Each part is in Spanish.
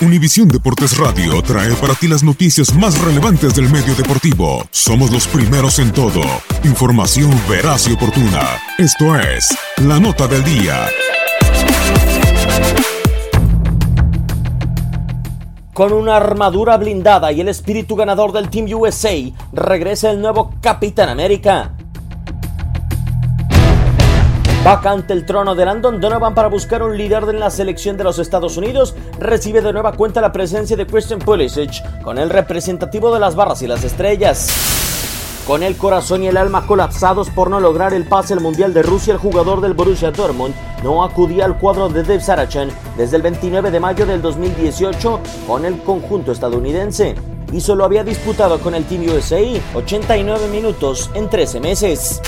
Univisión Deportes Radio trae para ti las noticias más relevantes del medio deportivo. Somos los primeros en todo. Información veraz y oportuna. Esto es La Nota del Día. Con una armadura blindada y el espíritu ganador del Team USA, regresa el nuevo Capitán América. Vacante el trono de Landon Donovan para buscar un líder en la selección de los Estados Unidos, recibe de nueva cuenta la presencia de Christian Pulisic con el representativo de las barras y las estrellas. Con el corazón y el alma colapsados por no lograr el pase al Mundial de Rusia, el jugador del Borussia Dortmund no acudía al cuadro de Dave Sarachan desde el 29 de mayo del 2018 con el conjunto estadounidense y solo había disputado con el Team USA 89 minutos en 13 meses.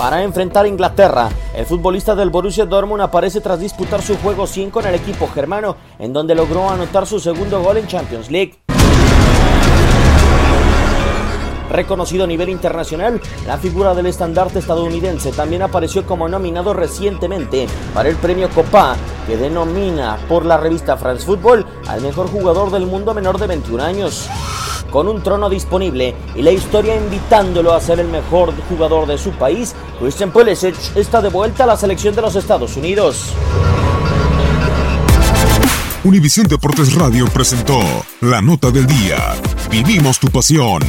Para enfrentar a Inglaterra, el futbolista del Borussia Dortmund aparece tras disputar su juego 100 con el equipo germano, en donde logró anotar su segundo gol en Champions League. Reconocido a nivel internacional, la figura del estandarte estadounidense también apareció como nominado recientemente para el premio Copa, que denomina por la revista France Football al mejor jugador del mundo menor de 21 años con un trono disponible y la historia invitándolo a ser el mejor jugador de su país, Christian Pulisic está de vuelta a la selección de los Estados Unidos. Univisión Deportes Radio presentó la nota del día. Vivimos tu pasión.